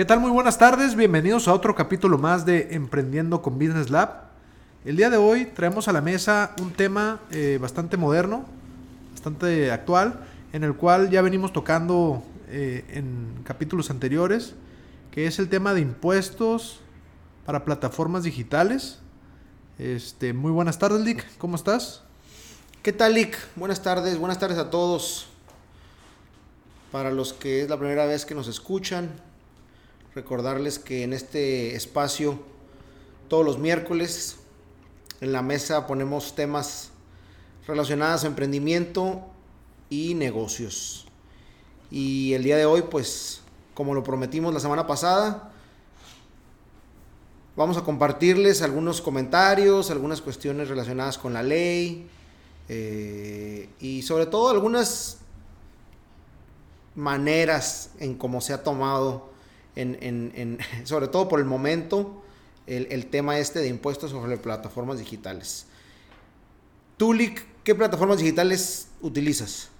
¿Qué tal? Muy buenas tardes, bienvenidos a otro capítulo más de Emprendiendo con Business Lab. El día de hoy traemos a la mesa un tema eh, bastante moderno, bastante actual, en el cual ya venimos tocando eh, en capítulos anteriores, que es el tema de impuestos para plataformas digitales. Este, muy buenas tardes, Lick, ¿cómo estás? ¿Qué tal, Lick? Buenas tardes, buenas tardes a todos. Para los que es la primera vez que nos escuchan, recordarles que en este espacio, todos los miércoles, en la mesa ponemos temas relacionados a emprendimiento y negocios. Y el día de hoy, pues, como lo prometimos la semana pasada, vamos a compartirles algunos comentarios, algunas cuestiones relacionadas con la ley eh, y sobre todo algunas maneras en cómo se ha tomado en, sobre todo por el momento, el, tema este de impuestos sobre plataformas digitales. Tú, ¿qué plataformas digitales utilizas?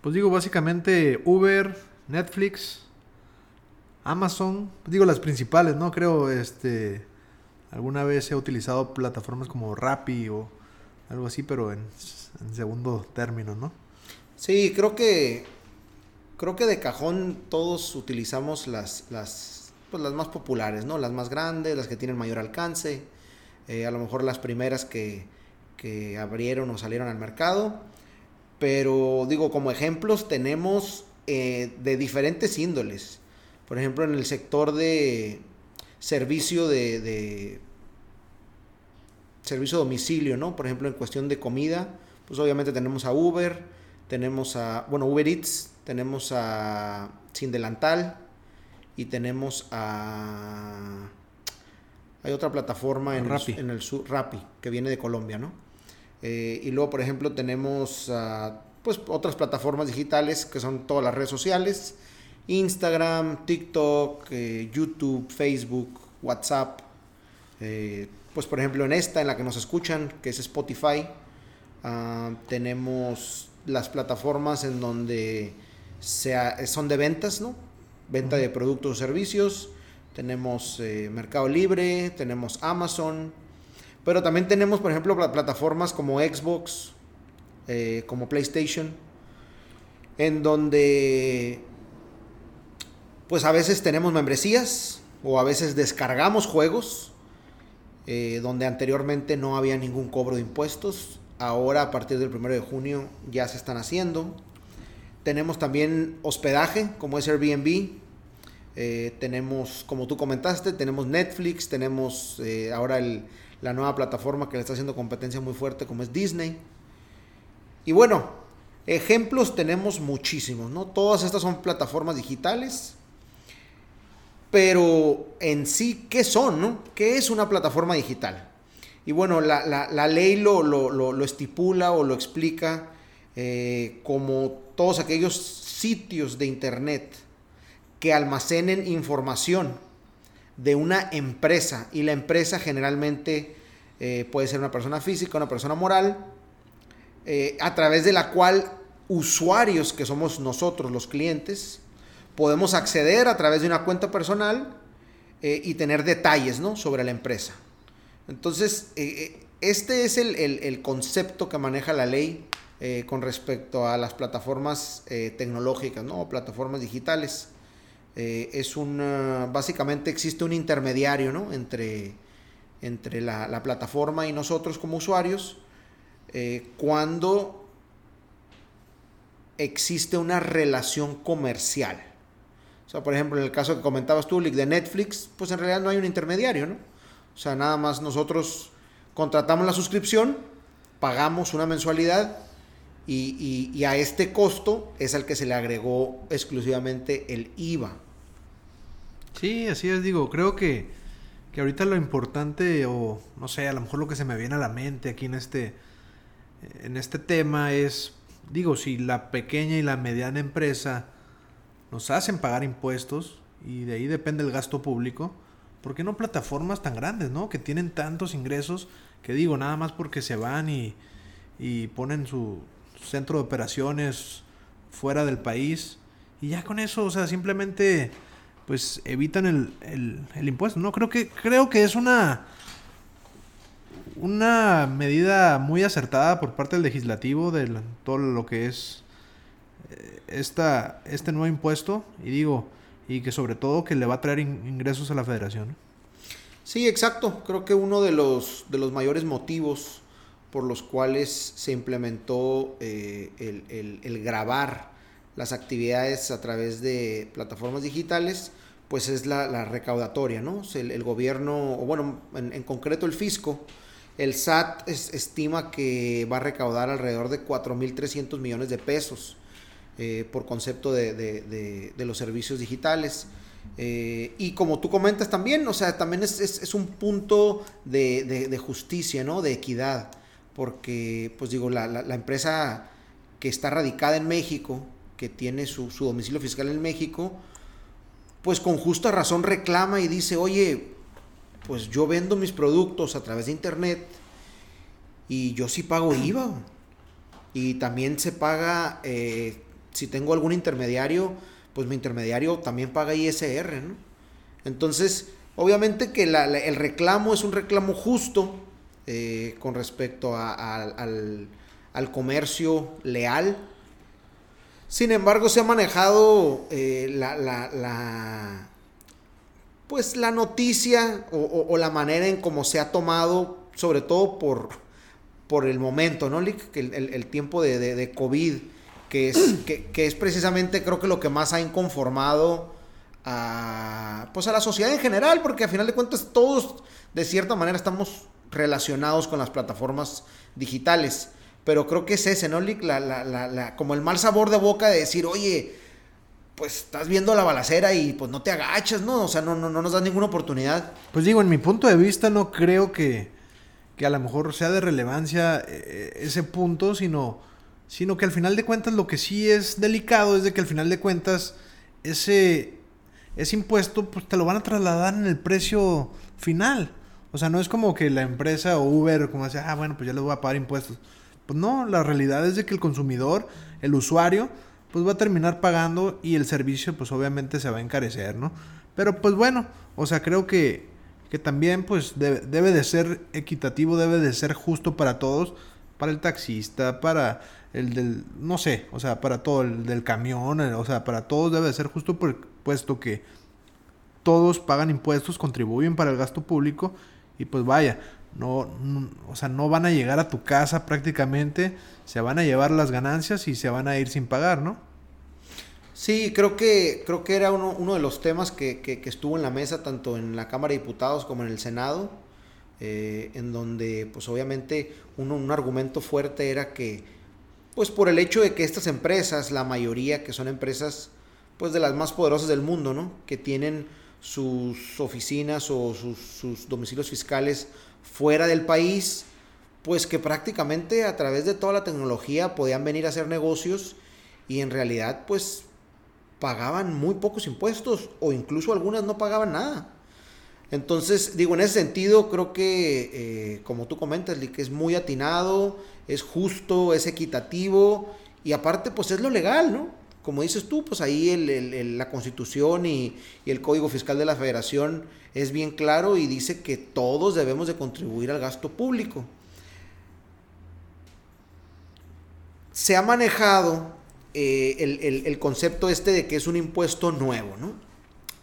Pues digo, básicamente Uber, Netflix, Amazon, digo las principales, ¿no? Creo, este, alguna vez he utilizado plataformas como Rappi o algo así, pero en, en segundo término, ¿no? Sí, creo que creo que de cajón todos utilizamos las, las, pues las más populares, ¿no? Las más grandes, las que tienen mayor alcance, eh, a lo mejor las primeras que, que abrieron o salieron al mercado. Pero digo, como ejemplos tenemos eh, de diferentes índoles. Por ejemplo, en el sector de servicio de, de servicio a domicilio, ¿no? Por ejemplo, en cuestión de comida, pues obviamente tenemos a Uber, tenemos a, bueno, Uber Eats, tenemos a Sin Delantal y tenemos a... Hay otra plataforma en, el, en el sur, Rappi, que viene de Colombia, ¿no? Eh, y luego, por ejemplo, tenemos pues otras plataformas digitales que son todas las redes sociales, Instagram, TikTok, eh, YouTube, Facebook, WhatsApp. Eh, pues por ejemplo en esta, en la que nos escuchan, que es Spotify, ah, tenemos las plataformas en donde sea, son de ventas, ¿no? Venta de productos o servicios. Tenemos eh, Mercado Libre, tenemos Amazon, pero también tenemos, por ejemplo, plataformas como Xbox, eh, como PlayStation, en donde pues a veces tenemos membresías o a veces descargamos juegos eh, donde anteriormente no había ningún cobro de impuestos. Ahora a partir del 1 de junio ya se están haciendo. Tenemos también hospedaje, como es Airbnb. Eh, tenemos, como tú comentaste, tenemos Netflix, tenemos eh, ahora la nueva plataforma que le está haciendo competencia muy fuerte, como es Disney. Y bueno, ejemplos tenemos muchísimos, ¿no? Todas estas son plataformas digitales. Pero en sí, ¿qué son, no? ¿Qué es una plataforma digital? Y bueno, la, ley lo, lo, estipula o lo explica eh, como todos aquellos sitios de Internet que almacenen información de una empresa y la empresa generalmente eh, puede ser una persona física, una persona moral, eh, a través de la cual usuarios que somos nosotros los clientes podemos acceder a través de una cuenta personal y tener detalles ¿no? sobre la empresa. Entonces, este es el concepto que maneja la ley eh, con respecto a las plataformas eh, tecnológicas, ¿no? O plataformas digitales. Eh, es una, básicamente existe un intermediario, ¿no? Entre, entre la, plataforma y nosotros como usuarios, cuando existe una relación comercial. O sea, por ejemplo, en el caso que comentabas tú, de Netflix, pues en realidad no hay un intermediario, ¿no? O sea, nada más nosotros contratamos la suscripción, pagamos una mensualidad y, a este costo es al que se le agregó exclusivamente el IVA. Sí, así es, digo, creo que, que ahorita lo importante, o no sé, a lo mejor lo que se me viene a la mente aquí en este, en este tema es, digo, si la pequeña y la mediana empresa nos hacen pagar impuestos y de ahí depende el gasto público, ¿por qué no plataformas tan grandes, no? Que tienen tantos ingresos que digo, nada más porque se van y, y ponen su, centro de operaciones fuera del país. Y ya con eso, o sea, simplemente pues evitan el, el, impuesto. No, creo que, creo que es una, una medida muy acertada por parte del legislativo de todo lo que es eh, esta, este nuevo impuesto. Y digo, y que sobre todo que le va a traer ingresos a la federación. Sí, exacto. Creo que uno de los, de los mayores motivos por los cuales se implementó eh, el, grabar las actividades a través de plataformas digitales, pues es la, recaudatoria, ¿no? el, gobierno, o bueno, en, concreto el fisco, el SAT estima que va a recaudar alrededor de 4.300 millones de pesos eh, por concepto de, los servicios digitales. Eh, y como tú comentas también, o sea, también es, un punto de, justicia, ¿no? De equidad porque, pues digo, la, la, empresa que está radicada en México, que tiene su, su, domicilio fiscal en México, pues con justa razón reclama y dice, oye, pues yo vendo mis productos a través de internet y yo sí pago IVA. Y también se paga, eh, si tengo algún intermediario, pues mi intermediario también paga ISR, ¿no? Entonces, obviamente que el reclamo es un reclamo justo, eh, con respecto al, comercio leal. Sin embargo, se ha manejado eh, la, pues la noticia o, la manera en cómo se ha tomado, sobre todo por, por el momento, ¿no, El, el, tiempo de, COVID, que es, que, que, es precisamente creo que lo que más ha inconformado a, pues a la sociedad en general, porque a final de cuentas todos de cierta manera estamos relacionados con las plataformas digitales. Pero creo que es ese, ¿no, La, la, la, como el mal sabor de boca de decir, oye, pues estás viendo la balacera y pues no te agachas, ¿no? O sea, no, no, no nos das ninguna oportunidad. Pues digo, en mi punto de vista no creo que, que a lo mejor sea de relevancia eh, ese punto, sino, sino que al final de cuentas lo que sí es delicado es de que al final de cuentas ese, ese impuesto pues te lo van a trasladar en el precio final. O sea, no es como que la empresa o Uber, como decía, ah, bueno, pues ya les voy a pagar impuestos. Pues no, la realidad es de que el consumidor, el usuario, pues va a terminar pagando y el servicio, pues obviamente se va a encarecer, ¿no? Pero pues bueno, o sea, creo que, que también, pues debe, debe de ser equitativo, debe de ser justo para todos, para el taxista, para el del, no sé, o sea, para todo, el del camión, o sea, para todos debe de ser justo, puesto que todos pagan impuestos, contribuyen para el gasto público y pues vaya, no, o sea, no van a llegar a tu casa prácticamente, se van a llevar las ganancias y se van a ir sin pagar, ¿no? Sí, creo que, creo que era uno, uno de los temas que, que, estuvo en la mesa tanto en la Cámara de Diputados como en el Senado, eh, en donde pues obviamente uno, un argumento fuerte era que pues por el hecho de que estas empresas, la mayoría que son empresas pues de las más poderosas del mundo, ¿no? Que tienen sus oficinas o sus, domicilios fiscales fuera del país, pues que prácticamente a través de toda la tecnología podían venir a hacer negocios y en realidad pues pagaban muy pocos impuestos o incluso algunas no pagaban nada. Entonces, digo, en ese sentido creo que, eh, como tú comentas, que es muy atinado, es justo, es equitativo y aparte pues es lo legal, ¿no? Como dices tú, pues ahí la constitución y, el código fiscal de la federación es bien claro y dice que todos debemos de contribuir al gasto público. Se ha manejado eh, el, concepto este de que es un impuesto nuevo, ¿no?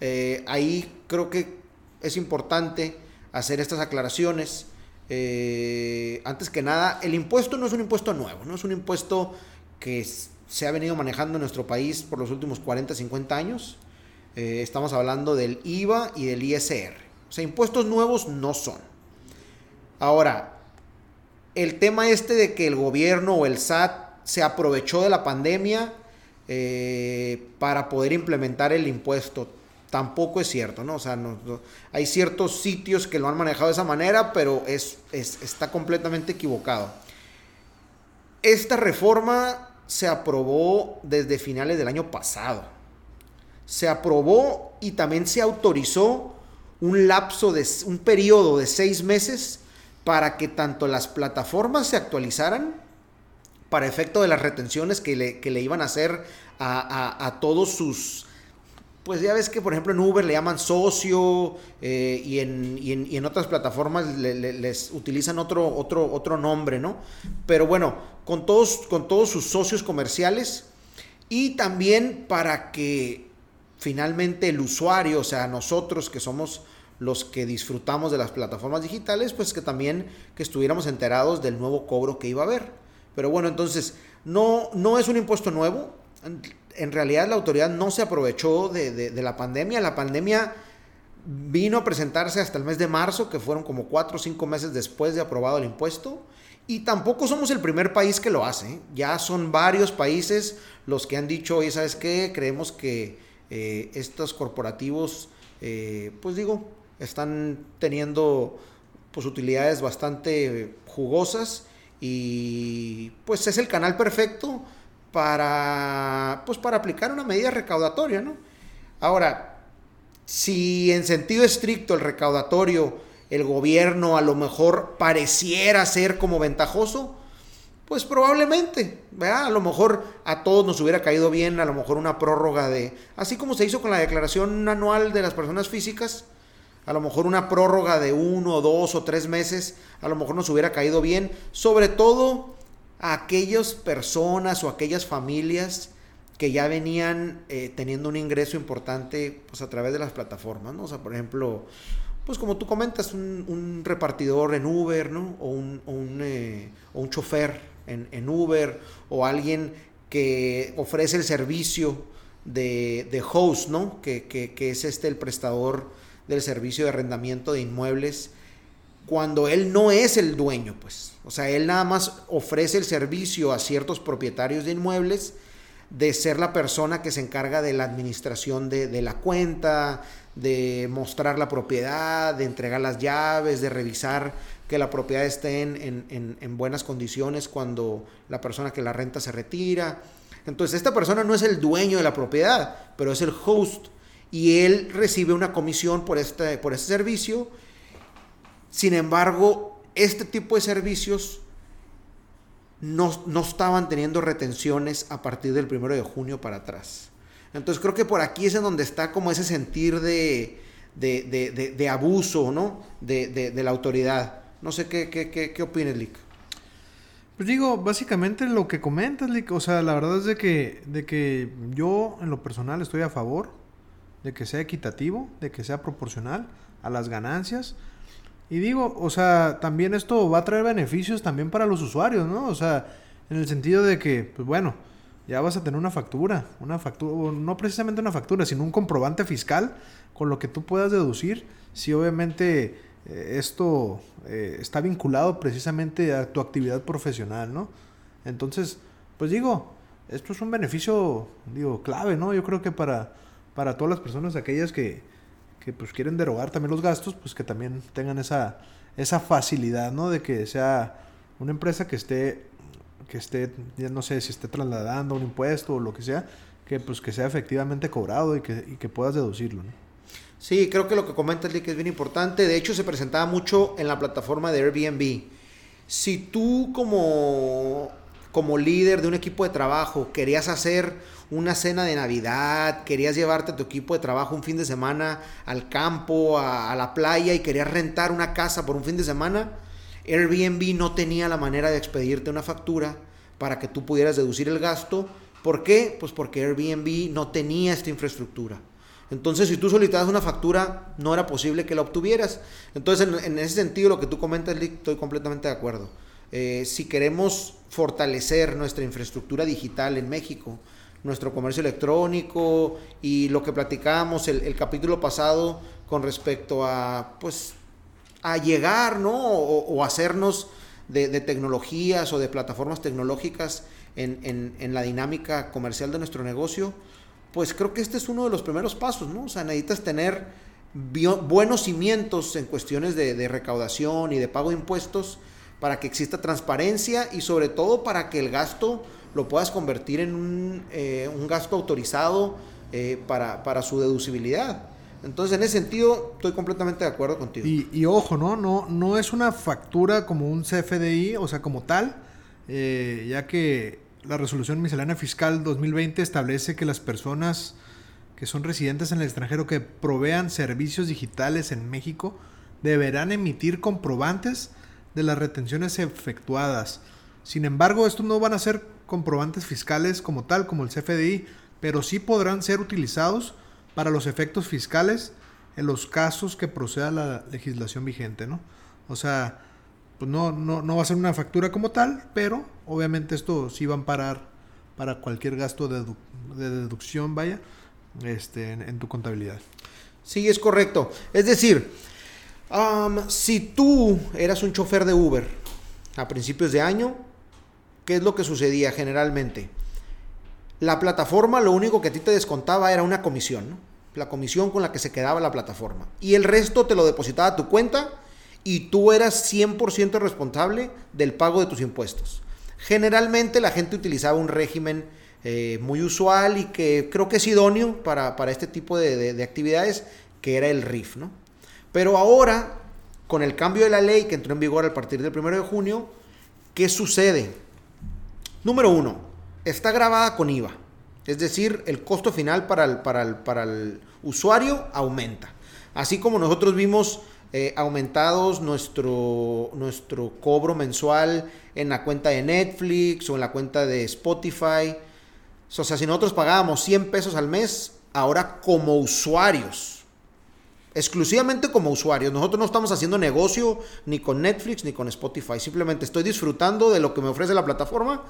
Eh, ahí creo que es importante hacer estas aclaraciones. Eh, antes que nada, el impuesto no es un impuesto nuevo, no es un impuesto que es, se ha venido manejando en nuestro país por los últimos 40, 50 años. Eh, estamos hablando del IVA y del ISR. O sea, impuestos nuevos no son. Ahora, el tema este de que el gobierno o el SAT se aprovechó de la pandemia eh, para poder implementar el impuesto, tampoco es cierto, ¿no? O sea, hay ciertos sitios que lo han manejado de esa manera, pero es, está completamente equivocado. Esta reforma se aprobó desde finales del año pasado. Se aprobó y también se autorizó un lapso de un periodo de seis meses para que tanto las plataformas se actualizaran para efecto de las retenciones que le, iban a hacer a, todos sus pues ya ves que por ejemplo en Uber le llaman socio eh, y, en, y, en, y, en, otras plataformas les utilizan otro, otro, otro nombre, ¿no? Pero bueno, con todos, con todos sus socios comerciales y también para que finalmente el usuario, o sea, nosotros que somos los que disfrutamos de las plataformas digitales, pues que también que estuviéramos enterados del nuevo cobro que iba a haber. Pero bueno, entonces, no, no es un impuesto nuevo. En realidad la autoridad no se aprovechó de, de, la pandemia. La pandemia vino a presentarse hasta el mes de marzo, que fueron como cuatro o cinco meses después de aprobado el impuesto. Y tampoco somos el primer país que lo hace. ¿eh? Ya son varios países los que han dicho, oye, ¿sabes qué? Creemos que eh, estos corporativos, eh, pues digo, están teniendo pues utilidades bastante jugosas y pues es el canal perfecto para pues para aplicar una medida recaudatoria, ¿no? Ahora, si en sentido estricto el recaudatorio el gobierno a lo mejor pareciera ser como ventajoso, pues probablemente, ¿verdad? A lo mejor a todos nos hubiera caído bien, a lo mejor una prórroga de, así como se hizo con la declaración anual de las personas físicas, a lo mejor una prórroga de uno, dos o tres meses, a lo mejor nos hubiera caído bien, sobre todo a aquellas personas o aquellas familias que ya venían eh, teniendo un ingreso importante pues a través de las plataformas, ¿no? Sea, por ejemplo, pues como tú comentas, un, repartidor en Uber, ¿no? O un, eh, un chofer en, en, Uber, o alguien que ofrece el servicio de, de host, ¿no? Que, que, que es este el prestador del servicio de arrendamiento de inmuebles cuando él no es el dueño, pues. O sea, él nada más ofrece el servicio a ciertos propietarios de inmuebles de ser la persona que se encarga de la administración de, la cuenta, de mostrar la propiedad, de entregar las llaves, de revisar que la propiedad esté en, en, en, buenas condiciones cuando la persona que la renta se retira. Entonces, esta persona no es el dueño de la propiedad, pero es el host y él recibe una comisión por este, por este servicio. Sin embargo, este tipo de servicios no, no, estaban teniendo retenciones a partir del primero de junio para atrás. Entonces creo que por aquí es en donde está como ese sentir de, de, de, abuso ¿no? de, la autoridad. No sé qué, qué, qué, qué opinas, Lick. Pues digo, básicamente lo que comentas, Lick, o sea, la verdad es de que, de que yo en lo personal estoy a favor de que sea equitativo, de que sea proporcional a las ganancias. Y digo, o sea, también esto va a traer beneficios también para los usuarios, ¿no? O sea, en el sentido de que, pues bueno, ya vas a tener una factura, una factura, no precisamente una factura, sino un comprobante fiscal con lo que tú puedas deducir si obviamente eh, esto eh, está vinculado precisamente a tu actividad profesional, ¿no? Entonces, pues digo, esto es un beneficio, digo, clave, ¿no? Yo creo que para para todas las personas aquellas que, que pues quieren derogar también los gastos, pues que también tengan esa, esa facilidad, ¿no? De que sea una empresa que esté, que esté, ya no sé si esté trasladando un impuesto o lo que sea, que pues que sea efectivamente cobrado y que, y que puedas deducirlo, ¿no? Sí, creo que lo que comentas, Lick, es bien importante. De hecho, se presentaba mucho en la plataforma de Airbnb. Si tú como, como líder de un equipo de trabajo querías hacer una cena de Navidad, querías llevarte a tu equipo de trabajo un fin de semana al campo, a, la playa y querías rentar una casa por un fin de semana, Airbnb no tenía la manera de expedirte una factura para que tú pudieras deducir el gasto. ¿Por qué? Pues porque Airbnb no tenía esta infraestructura. Entonces, si tú solicitabas una factura, no era posible que la obtuvieras. Entonces, en, en ese sentido, lo que tú comentas, Lick, estoy completamente de acuerdo. Eh, si queremos fortalecer nuestra infraestructura digital en México, nuestro comercio electrónico y lo que platicábamos el, capítulo pasado con respecto a, pues, a llegar, ¿no? O, o hacernos de, tecnologías o de plataformas tecnológicas en, en, la dinámica comercial de nuestro negocio, pues creo que este es uno de los primeros pasos, ¿no? O sea, necesitas tener buenos cimientos en cuestiones de, de recaudación y de pago de impuestos para que exista transparencia y sobre todo para que el gasto lo puedas convertir en un, eh, un gasto autorizado eh, para, para, su deducibilidad. Entonces, en ese sentido, estoy completamente de acuerdo contigo. Y, y ojo, ¿no? ¿no? No es una factura como un CFDI, o sea, como tal, eh, ya que la resolución miscelánea fiscal 2020 establece que las personas que son residentes en el extranjero que provean servicios digitales en México deberán emitir comprobantes de las retenciones efectuadas. Sin embargo, estos no van a ser comprobantes fiscales como tal, como el CFDI, pero sí podrán ser utilizados para los efectos fiscales en los casos que proceda la legislación vigente, ¿no? O sea, pues no, no, no va a ser una factura como tal, pero obviamente esto sí va a amparar para cualquier gasto de, deducción, vaya, este, en, tu contabilidad. Sí, es correcto. Es decir, si tú eras un chofer de Uber a principios de año, ¿qué es lo que sucedía generalmente? La plataforma lo único que a ti te descontaba era una comisión, ¿no? la comisión con la que se quedaba la plataforma. Y el resto te lo depositaba a tu cuenta y tú eras 100% responsable del pago de tus impuestos. Generalmente la gente utilizaba un régimen eh, muy usual y que creo que es idóneo para, este tipo de, actividades, que era el RIF. ¿no? Pero ahora, con el cambio de la ley que entró en vigor a partir del 1 de junio, ¿qué sucede? Número uno, está grabada con IVA. Es decir, el costo final para el, para para el usuario aumenta. Así como nosotros vimos eh, aumentados nuestro, nuestro cobro mensual en la cuenta de Netflix o en la cuenta de Spotify. O sea, si nosotros pagábamos 100 pesos al mes, ahora como usuarios, exclusivamente como usuarios, nosotros no estamos haciendo negocio ni con Netflix ni con Spotify, simplemente estoy disfrutando de lo que me ofrece la plataforma,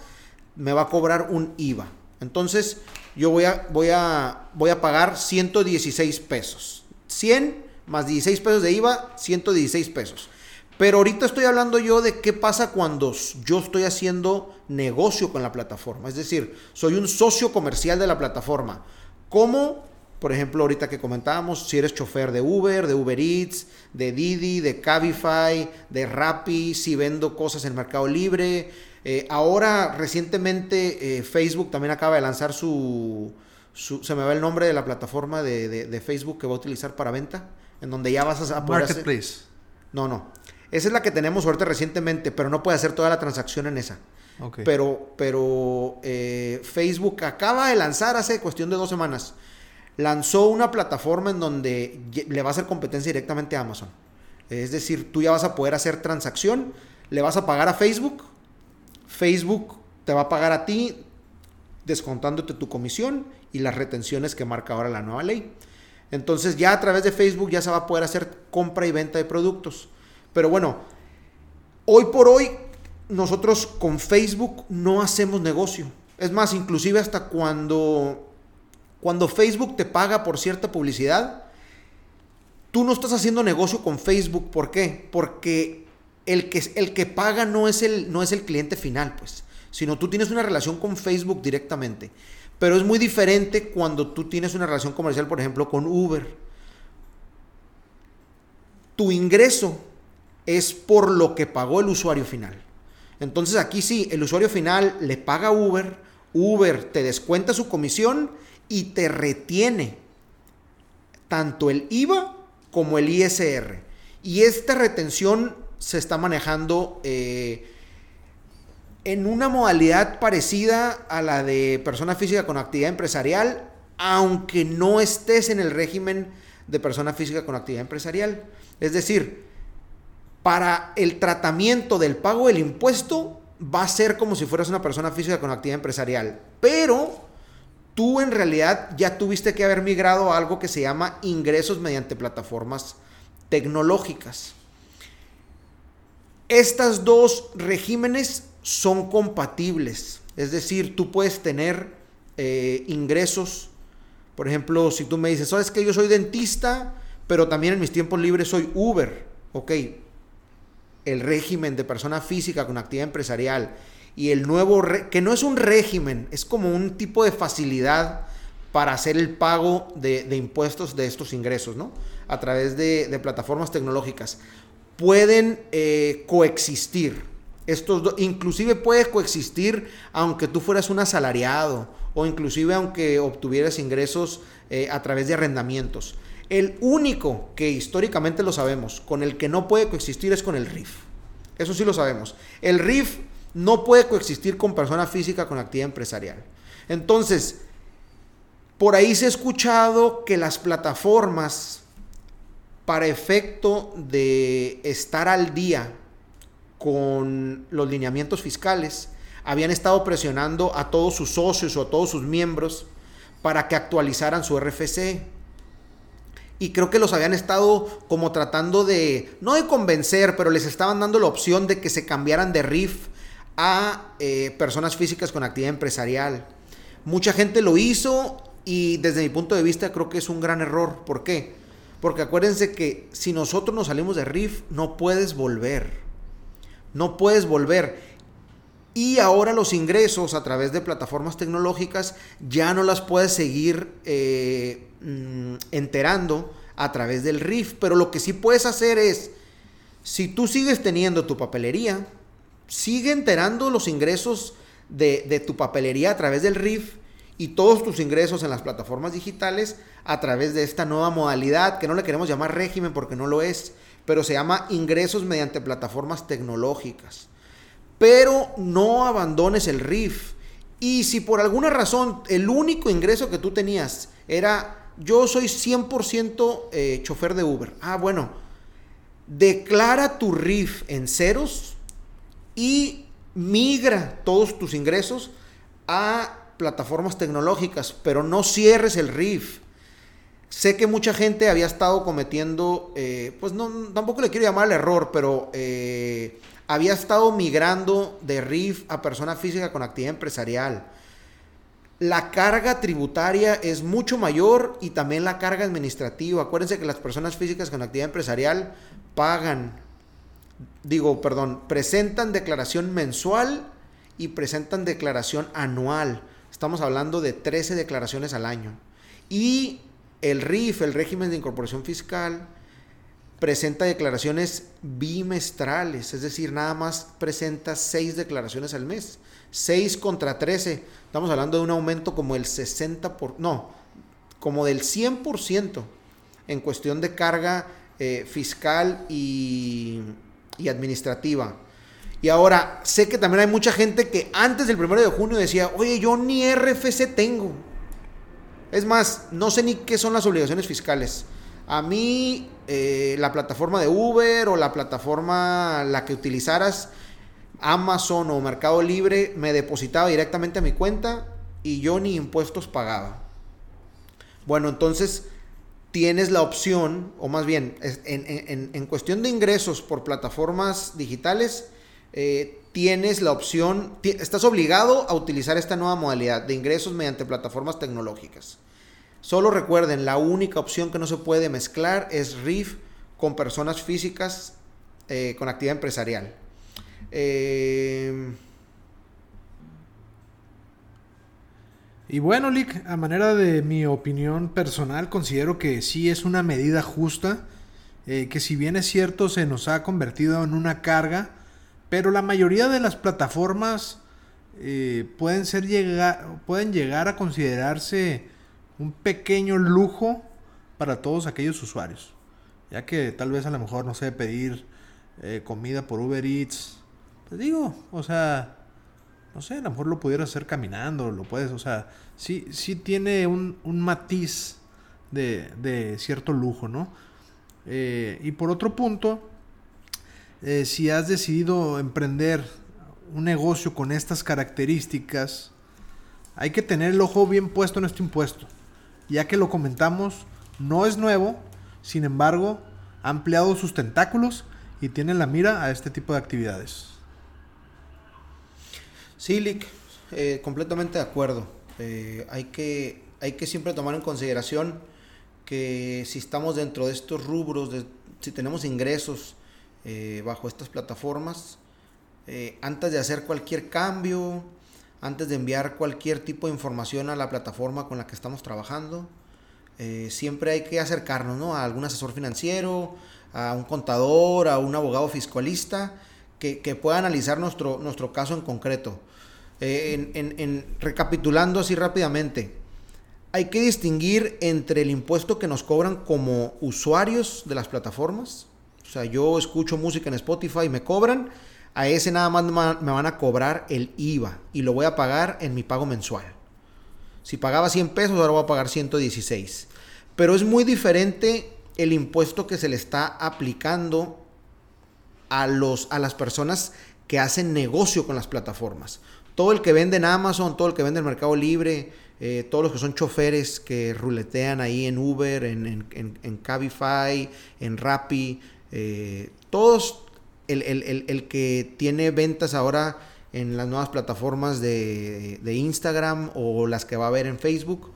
me va a cobrar un IVA. Entonces, yo voy a, voy a, voy a pagar 116 pesos. 100 más 16 pesos de IVA, 116 pesos. Pero ahorita estoy hablando yo de qué pasa cuando yo estoy haciendo negocio con la plataforma. Es decir, soy un socio comercial de la plataforma. ¿Cómo? Por ejemplo, ahorita que comentábamos, si eres chofer de Uber, de Uber Eats, de Didi, de Cabify, de Rappi, si vendo cosas en Mercado Libre. Eh, ahora, recientemente, eh, Facebook también acaba de lanzar su, Se me va el nombre de la plataforma de Facebook que va a utilizar para venta en donde ya vas a poder Marketplace. No, no. Esa es la que tenemos ahorita recientemente, pero no puede hacer toda la transacción en esa. Pero, pero eh, Facebook acaba de lanzar hace cuestión de dos semanas. Lanzó una plataforma en donde le va a hacer competencia directamente a Amazon. Es decir, tú ya vas a poder hacer transacción, le vas a pagar a Facebook, Facebook te va a pagar a ti descontándote tu comisión y las retenciones que marca ahora la nueva ley. Entonces ya a través de Facebook ya se va a poder hacer compra y venta de productos. Pero bueno, hoy por hoy nosotros con Facebook no hacemos negocio. Es más, inclusive hasta cuando, cuando Facebook te paga por cierta publicidad, tú no estás haciendo negocio con Facebook. ¿Por qué? Porque el que, el que paga no es el, no es el cliente final, pues, sino tú tienes una relación con Facebook directamente. Pero es muy diferente cuando tú tienes una relación comercial, por ejemplo, con Uber. Tu ingreso es por lo que pagó el usuario final. Entonces aquí sí, el usuario final le paga a Uber, Uber te descuenta su comisión y te retiene tanto el IVA como el ISR. Y esta retención se está manejando eh, en una modalidad parecida a la de persona física con actividad empresarial, aunque no estés en el régimen de persona física con actividad empresarial. Es decir, para el tratamiento del pago del impuesto va a ser como si fueras una persona física con actividad empresarial, pero tú en realidad ya tuviste que haber migrado a algo que se llama ingresos mediante plataformas tecnológicas. Estas dos regímenes son compatibles. Es decir, tú puedes tener eh, ingresos. Por ejemplo, si tú me dices, sabes que yo soy dentista, pero también en mis tiempos libres soy Uber. Ok, el régimen de persona física con actividad empresarial y el nuevo, que no es un régimen, es como un tipo de facilidad para hacer el pago de, impuestos de estos ingresos, ¿no? A través de, plataformas tecnológicas. Pueden eh, coexistir. Estos inclusive puede coexistir aunque tú fueras un asalariado o inclusive aunque obtuvieras ingresos eh, a través de arrendamientos. El único que históricamente lo sabemos, con el que no puede coexistir es con el RIF. Eso sí lo sabemos. El RIF no puede coexistir con persona física con actividad empresarial. Entonces, Por ahí se ha escuchado que las plataformas, para efecto de estar al día con los lineamientos fiscales, habían estado presionando a todos sus socios o a todos sus miembros para que actualizaran su RFC. Y creo que los habían estado como tratando de, no de convencer, pero les estaban dando la opción de que se cambiaran de RIF a eh, personas físicas con actividad empresarial. Mucha gente lo hizo y desde mi punto de vista creo que es un gran error. ¿Por qué? Porque acuérdense que si nosotros nos salimos de RIF, no puedes volver. No puedes volver. Y ahora los ingresos a través de plataformas tecnológicas ya no las puedes seguir eh, mm, enterando a través del RIF. Pero lo que sí puedes hacer es, si tú sigues teniendo tu papelería, sigue enterando los ingresos de, tu papelería a través del RIF y todos tus ingresos en las plataformas digitales a través de esta nueva modalidad que no le queremos llamar régimen porque no lo es, pero se llama ingresos mediante plataformas tecnológicas pero no abandones el RIF. Y si por alguna razón el único ingreso que tú tenías era yo soy 100% eh, chofer de Uber. Ah, bueno, declara tu RIF en ceros y migra todos tus ingresos a plataformas tecnológicas, pero no cierres el RIF. Sé que mucha gente había estado cometiendo, eh, pues no, tampoco le quiero llamar el error, pero eh, había estado migrando de RIF a persona física con actividad empresarial. La carga tributaria es mucho mayor y también la carga administrativa. Acuérdense que las personas físicas con actividad empresarial pagan, digo, perdón, presentan declaración mensual y presentan declaración anual. Estamos hablando de 13 declaraciones al año. Y el RIF, el régimen de incorporación fiscal, presenta declaraciones bimestrales, es decir, nada más presenta seis declaraciones al mes. 6 contra 13, estamos hablando de un aumento como el 60%, por, no, como del 100% en cuestión de carga eh, fiscal y, y administrativa. Y ahora, sé que también hay mucha gente que antes del 1 de junio decía, oye, yo ni RFC tengo. Es más, no sé ni qué son las obligaciones fiscales. A mí, eh, la plataforma de Uber o la plataforma la que utilizaras, Amazon o Mercado Libre, me depositaba directamente a mi cuenta y yo ni impuestos pagaba. Bueno, entonces tienes la opción, o más bien, en, cuestión de ingresos por plataformas digitales, eh, tienes la opción, estás obligado a utilizar esta nueva modalidad de ingresos mediante plataformas tecnológicas. Solo recuerden, la única opción que no se puede mezclar es RIF con personas físicas eh, con actividad empresarial. Eh, y bueno, Lick, a manera de mi opinión personal, considero que sí es una medida justa, eh, que si bien es cierto se nos ha convertido en una carga, pero la mayoría de las plataformas pueden, ser llegar, pueden llegar a considerarse un pequeño lujo para todos aquellos usuarios. Ya que tal vez a lo mejor, no sé, pedir eh, comida por Uber Eats. Te digo, o sea, no sé, a lo mejor lo pudieras hacer caminando, lo puedes, o sea, sí, sí tiene un, matiz de, cierto lujo, ¿no? Eh, y por otro punto, eh, si has decidido emprender un negocio con estas características, hay que tener el ojo bien puesto en este impuesto ya que lo comentamos, no es nuevo, sin embargo, ha ampliado sus tentáculos y tiene la mira a este tipo de actividades. Sí, Lick, eh, completamente de acuerdo. Eh, hay, que, hay que siempre tomar en consideración que si estamos dentro de estos rubros, si tenemos ingresos eh, bajo estas plataformas, antes de hacer cualquier cambio, antes de enviar cualquier tipo de información a la plataforma con la que estamos trabajando. Eh, siempre hay que acercarnos a algún asesor financiero, a un contador, a un abogado fiscalista que, pueda analizar nuestro, nuestro caso en concreto. Eh, en, recapitulando así rápidamente, hay que distinguir entre el impuesto que nos cobran como usuarios de las plataformas. O sea, yo escucho música en Spotify y me cobran a ese nada más me van a cobrar el IVA y lo voy a pagar en mi pago mensual. Si pagaba 100 pesos, ahora voy a pagar 116. Pero es muy diferente el impuesto que se le está aplicando a, los, a las personas que hacen negocio con las plataformas. Todo el que vende en Amazon, todo el que vende en Mercado Libre, eh, todos los que son choferes que ruletean ahí en Uber, en, en, Cabify, en Rappi, eh, todos, el, que tiene ventas ahora en las nuevas plataformas de, de Instagram o las que va a ver en Facebook,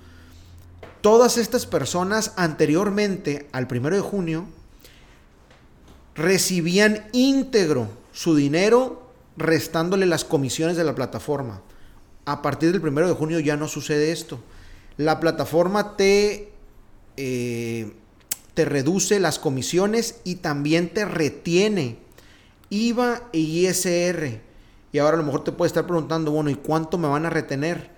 todas estas personas anteriormente al primero de junio recibían íntegro su dinero restándole las comisiones de la plataforma. A partir del primero de junio ya no sucede esto. La plataforma te, eh, te reduce las comisiones y también te retiene IVA y ISR. Y ahora a lo mejor te puede estar preguntando, bueno, ¿y cuánto me van a retener?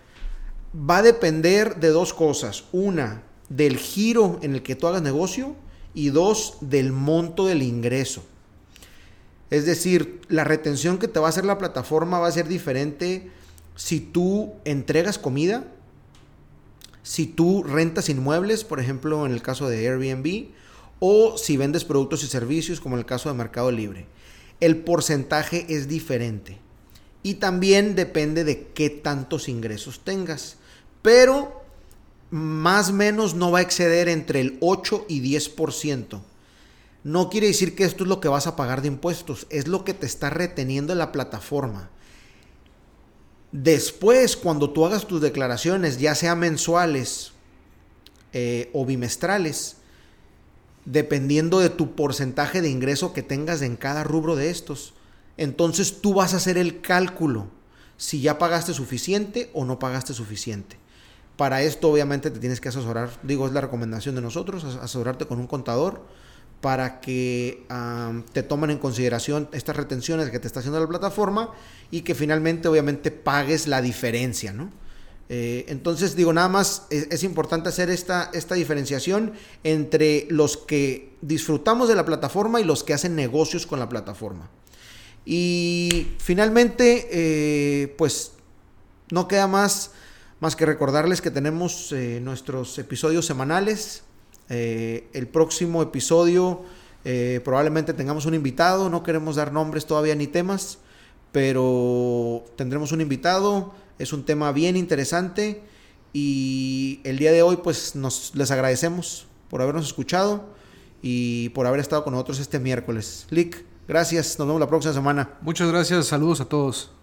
Va a depender de dos cosas. Una, del giro en el que tú hagas negocio y dos, del monto del ingreso. Es decir, la retención que te va a hacer la plataforma va a ser diferente si tú entregas comida, si tú rentas inmuebles, por ejemplo en el caso de Airbnb, o si vendes productos y servicios como en el caso de Mercado Libre. El porcentaje es diferente. Y también depende de qué tantos ingresos tengas. Pero más o menos no va a exceder entre el 8 y 10%. No quiere decir que esto es lo que vas a pagar de impuestos, es lo que te está reteniendo la plataforma. Después, cuando tú hagas tus declaraciones, ya sea mensuales eh, o bimestrales, dependiendo de tu porcentaje de ingreso que tengas en cada rubro de estos, entonces tú vas a hacer el cálculo si ya pagaste suficiente o no pagaste suficiente. Para esto obviamente te tienes que asesorar, digo, es la recomendación de nosotros, asesorarte con un contador para que te tomen en consideración estas retenciones que te está haciendo la plataforma y que finalmente obviamente pagues la diferencia, ¿no? Eh, entonces digo, nada más es, importante hacer esta, esta diferenciación entre los que disfrutamos de la plataforma y los que hacen negocios con la plataforma. Y finalmente, eh, pues no queda más, más que recordarles que tenemos eh, nuestros episodios semanales eh, el próximo episodio eh, probablemente tengamos un invitado, no queremos dar nombres todavía ni temas, pero tendremos un invitado, es un tema bien interesante y el día de hoy pues nos les agradecemos por habernos escuchado y por haber estado con nosotros este miércoles. Lick, gracias, nos vemos la próxima semana. Muchas gracias, saludos a todos.